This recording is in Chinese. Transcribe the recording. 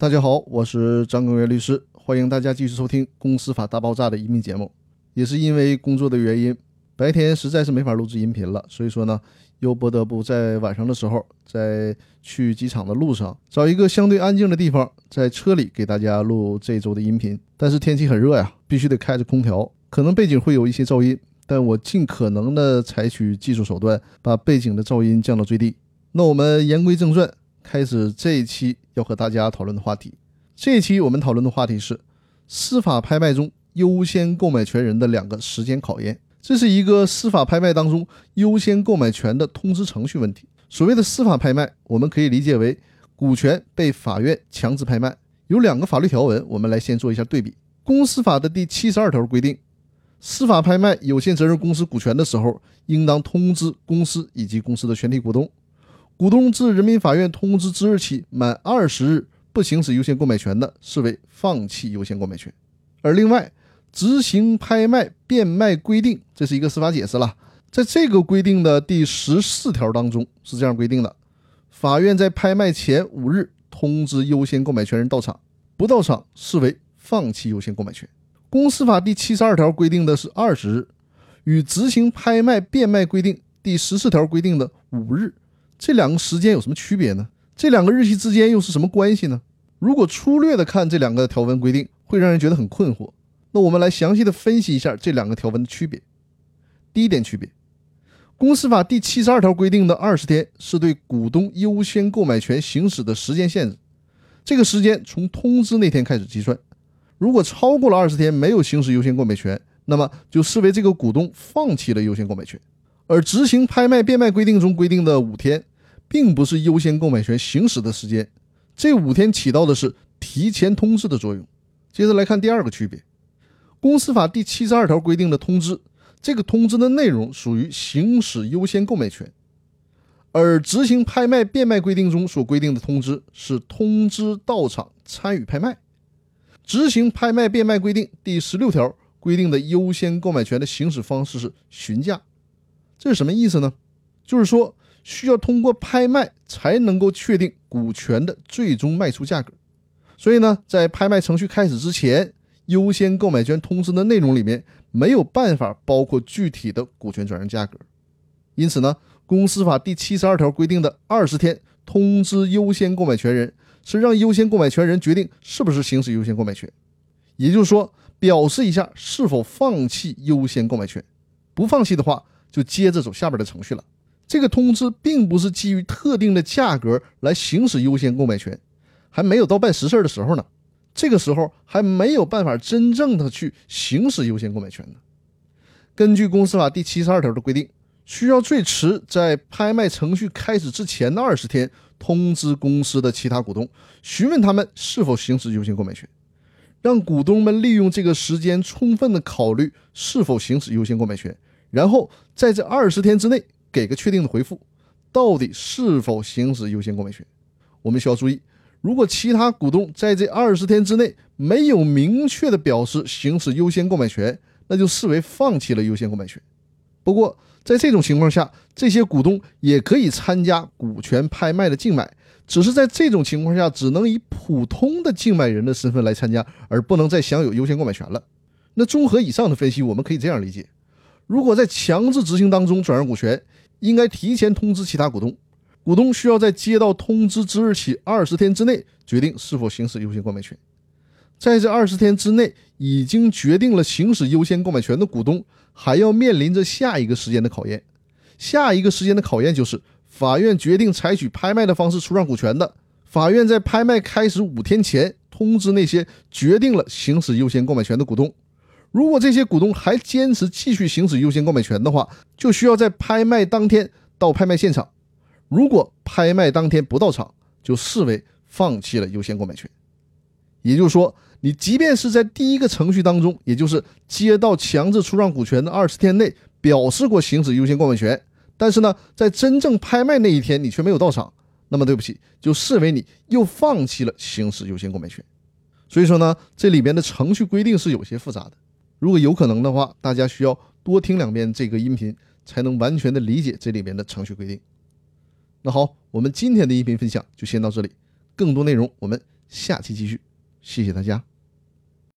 大家好，我是张根源律师，欢迎大家继续收听《公司法大爆炸》的音频节目。也是因为工作的原因，白天实在是没法录制音频了，所以说呢，又不得不在晚上的时候，在去机场的路上找一个相对安静的地方，在车里给大家录这周的音频。但是天气很热呀，必须得开着空调，可能背景会有一些噪音，但我尽可能的采取技术手段，把背景的噪音降到最低。那我们言归正传。开始这一期要和大家讨论的话题，这一期我们讨论的话题是司法拍卖中优先购买权人的两个时间考验。这是一个司法拍卖当中优先购买权的通知程序问题。所谓的司法拍卖，我们可以理解为股权被法院强制拍卖。有两个法律条文，我们来先做一下对比。公司法的第七十二条规定，司法拍卖有限责任公司股权的时候，应当通知公司以及公司的全体股东。股东自人民法院通知之日起满二十日不行使优先购买权的，视为放弃优先购买权。而另外，执行拍卖变卖规定，这是一个司法解释了。在这个规定的第十四条当中是这样规定的：法院在拍卖前五日通知优先购买权人到场，不到场视为放弃优先购买权。公司法第七十二条规定的是二十日，与执行拍卖变卖规定第十四条规定的五日。这两个时间有什么区别呢？这两个日期之间又是什么关系呢？如果粗略的看这两个条文规定，会让人觉得很困惑。那我们来详细的分析一下这两个条文的区别。第一点区别，公司法第七十二条规定的二十天是对股东优先购买权行使的时间限制，这个时间从通知那天开始计算。如果超过了二十天没有行使优先购买权，那么就视为这个股东放弃了优先购买权。而执行拍卖变卖规定中规定的五天，并不是优先购买权行使的时间，这五天起到的是提前通知的作用。接着来看第二个区别，公司法第七十二条规定的通知，这个通知的内容属于行使优先购买权，而执行拍卖变卖规定中所规定的通知是通知到场参与拍卖。执行拍卖变卖规定第十六条规定的优先购买权的行使方式是询价。这是什么意思呢？就是说需要通过拍卖才能够确定股权的最终卖出价格。所以呢，在拍卖程序开始之前，优先购买权通知的内容里面没有办法包括具体的股权转让价格。因此呢，公司法第七十二条规定的二十天通知优先购买权人，是让优先购买权人决定是不是行使优先购买权，也就是说，表示一下是否放弃优先购买权。不放弃的话。就接着走下边的程序了。这个通知并不是基于特定的价格来行使优先购买权，还没有到办实事的时候呢。这个时候还没有办法真正的去行使优先购买权呢。根据公司法第七十二条的规定，需要最迟在拍卖程序开始之前的二十天通知公司的其他股东，询问他们是否行使优先购买权，让股东们利用这个时间充分的考虑是否行使优先购买权。然后在这二十天之内给个确定的回复，到底是否行使优先购买权？我们需要注意，如果其他股东在这二十天之内没有明确的表示行使优先购买权，那就视为放弃了优先购买权。不过在这种情况下，这些股东也可以参加股权拍卖的竞买，只是在这种情况下只能以普通的竞买人的身份来参加，而不能再享有优先购买权了。那综合以上的分析，我们可以这样理解。如果在强制执行当中转让股权，应该提前通知其他股东。股东需要在接到通知之日起二十天之内决定是否行使优先购买权。在这二十天之内已经决定了行使优先购买权的股东，还要面临着下一个时间的考验。下一个时间的考验就是法院决定采取拍卖的方式出让股权的，法院在拍卖开始五天前通知那些决定了行使优先购买权的股东。如果这些股东还坚持继续行使优先购买权的话，就需要在拍卖当天到拍卖现场。如果拍卖当天不到场，就视为放弃了优先购买权。也就是说，你即便是在第一个程序当中，也就是接到强制出让股权的二十天内表示过行使优先购买权，但是呢，在真正拍卖那一天你却没有到场，那么对不起，就视为你又放弃了行使优先购买权。所以说呢，这里边的程序规定是有些复杂的。如果有可能的话，大家需要多听两遍这个音频，才能完全的理解这里面的程序规定。那好，我们今天的音频分享就先到这里，更多内容我们下期继续。谢谢大家。